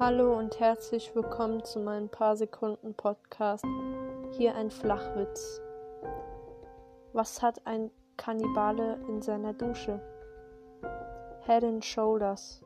Hallo und herzlich willkommen zu meinem paar Sekunden Podcast. Hier ein Flachwitz. Was hat ein Kannibale in seiner Dusche? Head and Shoulders.